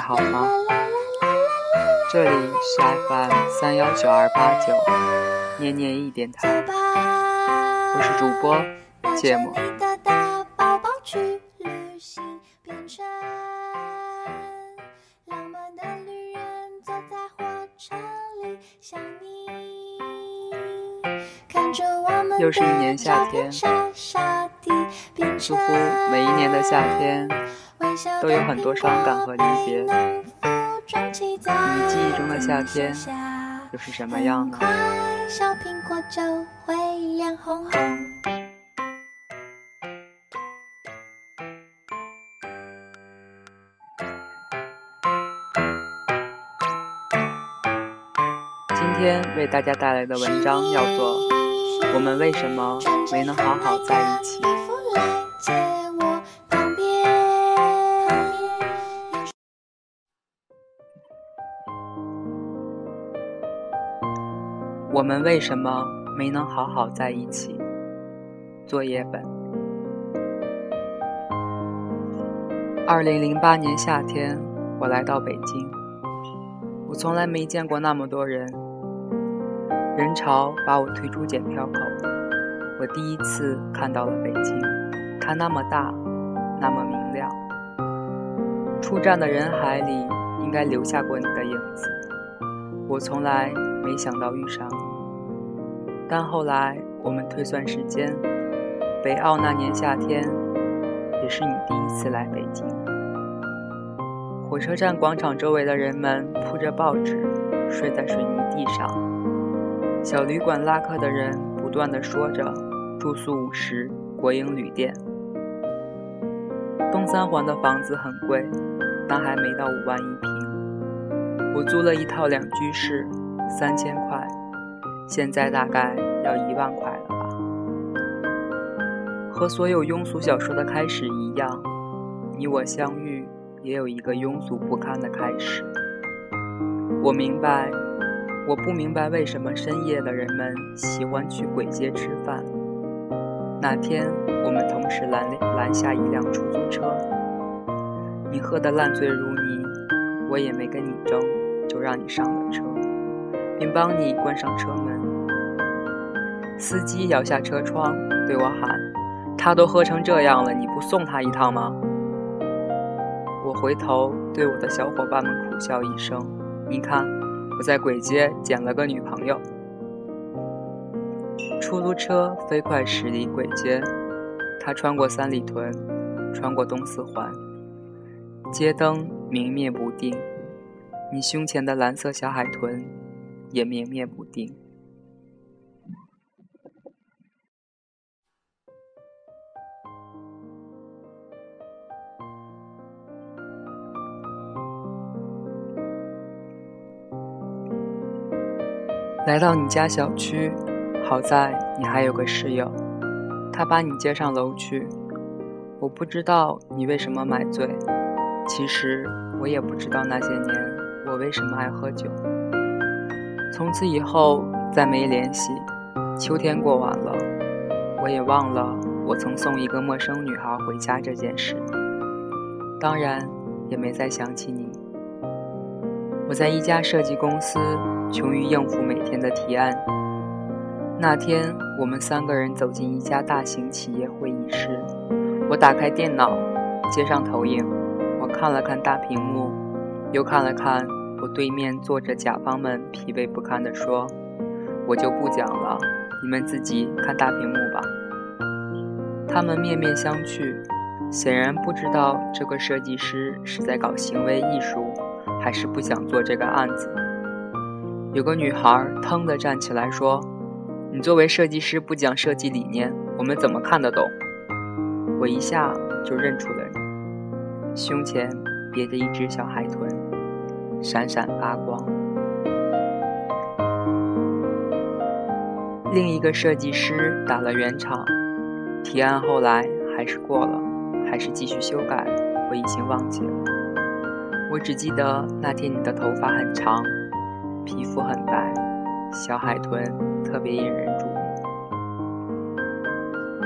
好吗？这里是 FM 三幺九二八九念念一电台，我是主播芥末。又是一年夏天，似乎每一年的夏天都有很多伤感和离别。你记忆中的夏天又是什么样呢？今天为大家带来的文章叫做。我们为什么没能好好在一起？我们为什么没能好好在一起？作业本。二零零八年夏天，我来到北京，我从来没见过那么多人。人潮把我推出检票口，我第一次看到了北京，它那么大，那么明亮。出站的人海里，应该留下过你的影子。我从来没想到遇上你，但后来我们推算时间，北澳那年夏天，也是你第一次来北京。火车站广场周围的人们铺着报纸，睡在水泥地上。小旅馆拉客的人不断的说着：“住宿五十，国营旅店。”东三环的房子很贵，但还没到五万一平。我租了一套两居室，三千块，现在大概要一万块了吧。和所有庸俗小说的开始一样，你我相遇也有一个庸俗不堪的开始。我明白。我不明白为什么深夜的人们喜欢去鬼街吃饭。那天我们同时拦拦下一辆出租车，你喝得烂醉如泥，我也没跟你争，就让你上了车，并帮你关上车门。司机摇下车窗对我喊：“他都喝成这样了，你不送他一趟吗？”我回头对我的小伙伴们苦笑一声：“你看。”我在鬼街捡了个女朋友。出租车飞快驶离鬼街，它穿过三里屯，穿过东四环，街灯明灭不定，你胸前的蓝色小海豚也明灭不定。来到你家小区，好在你还有个室友，他把你接上楼去。我不知道你为什么买醉，其实我也不知道那些年我为什么爱喝酒。从此以后再没联系，秋天过完了，我也忘了我曾送一个陌生女孩回家这件事，当然也没再想起你。我在一家设计公司。穷于应付每天的提案。那天，我们三个人走进一家大型企业会议室。我打开电脑，接上投影。我看了看大屏幕，又看了看我对面坐着甲方们疲惫不堪地说：“我就不讲了，你们自己看大屏幕吧。”他们面面相觑，显然不知道这个设计师是在搞行为艺术，还是不想做这个案子。有个女孩腾地站起来说：“你作为设计师不讲设计理念，我们怎么看得懂？”我一下就认出了你，胸前别着一只小海豚，闪闪发光。另一个设计师打了圆场，提案后来还是过了，还是继续修改，我已经忘记了。我只记得那天你的头发很长。皮肤很白，小海豚特别引人注目。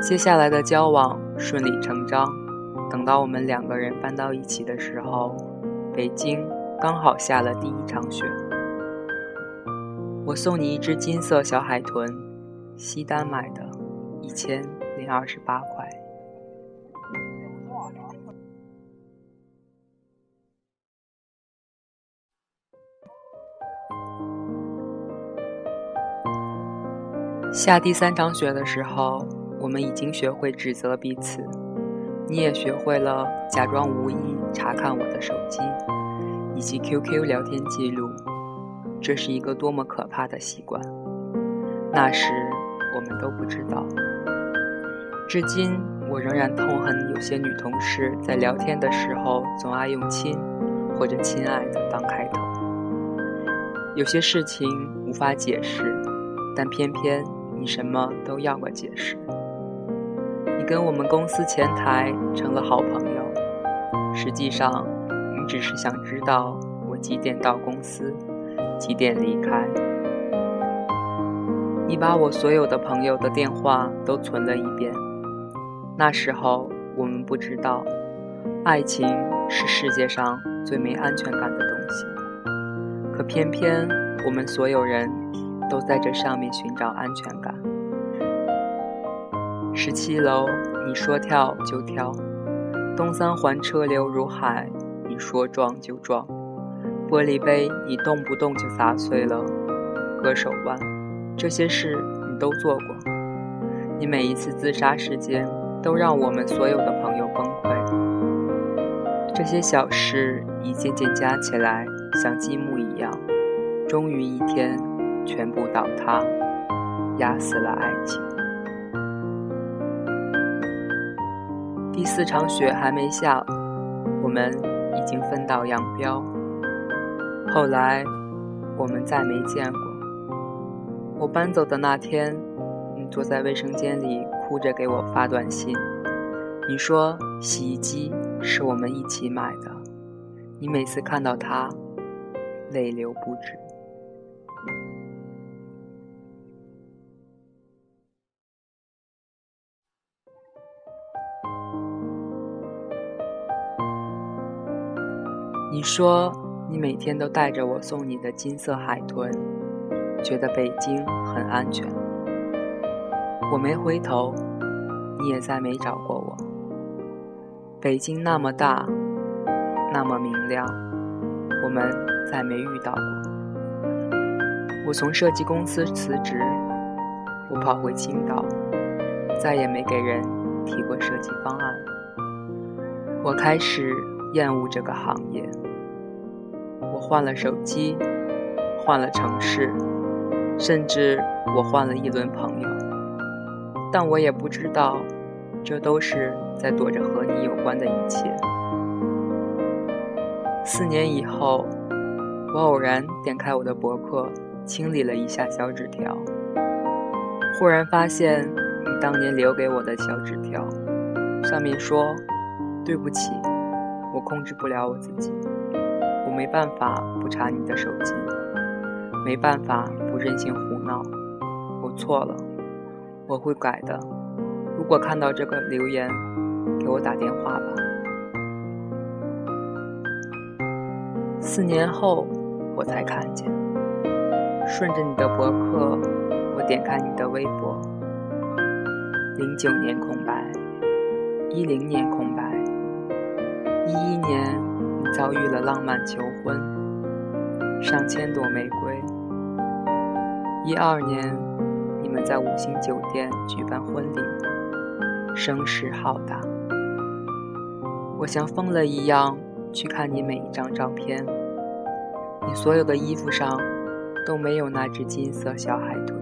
接下来的交往顺理成章。等到我们两个人搬到一起的时候，北京刚好下了第一场雪。我送你一只金色小海豚，西单买的，一千零二十八。下第三场雪的时候，我们已经学会指责彼此。你也学会了假装无意查看我的手机以及 QQ 聊天记录，这是一个多么可怕的习惯。那时我们都不知道。至今我仍然痛恨有些女同事在聊天的时候总爱用“亲”或者“亲爱的”当开头。有些事情无法解释，但偏偏你什么都要个解释。你跟我们公司前台成了好朋友，实际上，你只是想知道我几点到公司，几点离开。你把我所有的朋友的电话都存了一遍。那时候我们不知道，爱情是世界上最没安全感的东西，可偏偏我们所有人都在这上面寻找安全感。十七楼，你说跳就跳；东三环车流如海，你说撞就撞；玻璃杯你动不动就砸碎了，割手腕，这些事你都做过。你每一次自杀事件，都让我们所有的朋友崩溃。这些小事一件件加起来，像积木一样，终于一天全部倒塌，压死了爱情。第四场雪还没下，我们已经分道扬镳。后来，我们再没见过。我搬走的那天，你坐在卫生间里哭着给我发短信。你说洗衣机是我们一起买的，你每次看到它，泪流不止。你说你每天都带着我送你的金色海豚，觉得北京很安全。我没回头，你也再没找过我。北京那么大，那么明亮，我们再没遇到过。我从设计公司辞职，我跑回青岛，再也没给人提过设计方案。我开始厌恶这个行业。换了手机，换了城市，甚至我换了一轮朋友，但我也不知道，这都是在躲着和你有关的一切。四年以后，我偶然点开我的博客，清理了一下小纸条，忽然发现你当年留给我的小纸条，上面说：“对不起，我控制不了我自己。”我没办法不查你的手机，没办法不任性胡闹。我错了，我会改的。如果看到这个留言，给我打电话吧。四年后，我才看见，顺着你的博客，我点开你的微博。零九年空白，一零年空白，一一年。遭遇了浪漫求婚，上千朵玫瑰。一二年，你们在五星酒店举办婚礼，声势浩大。我像疯了一样去看你每一张照片，你所有的衣服上都没有那只金色小海豚。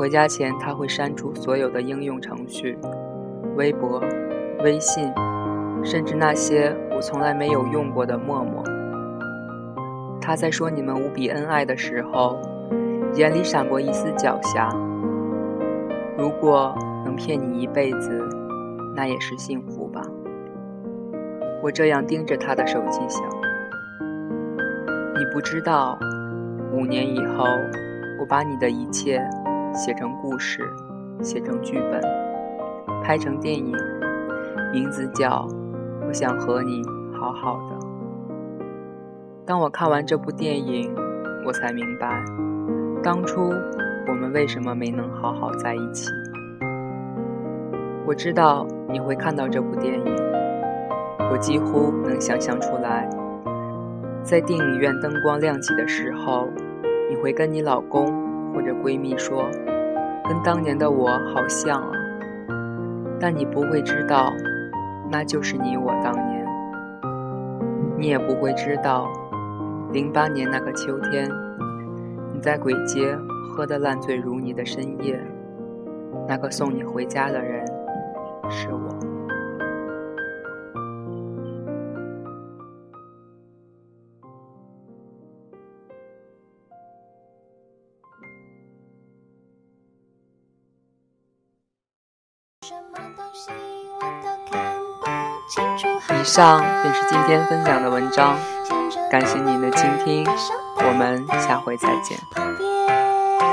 回家前他会删除所有的应用程序，微博、微信，甚至那些我从来没有用过的陌陌。他在说你们无比恩爱的时候，眼里闪过一丝狡黠。如果能骗你一辈子，那也是幸福吧。我这样盯着他的手机想，你不知道，五年以后，我把你的一切写成故事，写成剧本，拍成电影，名字叫《我想和你好好的》。当我看完这部电影，我才明白，当初我们为什么没能好好在一起。我知道你会看到这部电影，我几乎能想象出来，在电影院灯光亮起的时候，你会跟你老公或者闺蜜说：“跟当年的我好像啊。”但你不会知道，那就是你我当年。你也不会知道。零八年那个秋天，你在鬼街喝得烂醉如泥的深夜，那个送你回家的人是我。以上便是今天分享的文章。感谢您的倾听，我们下回再见。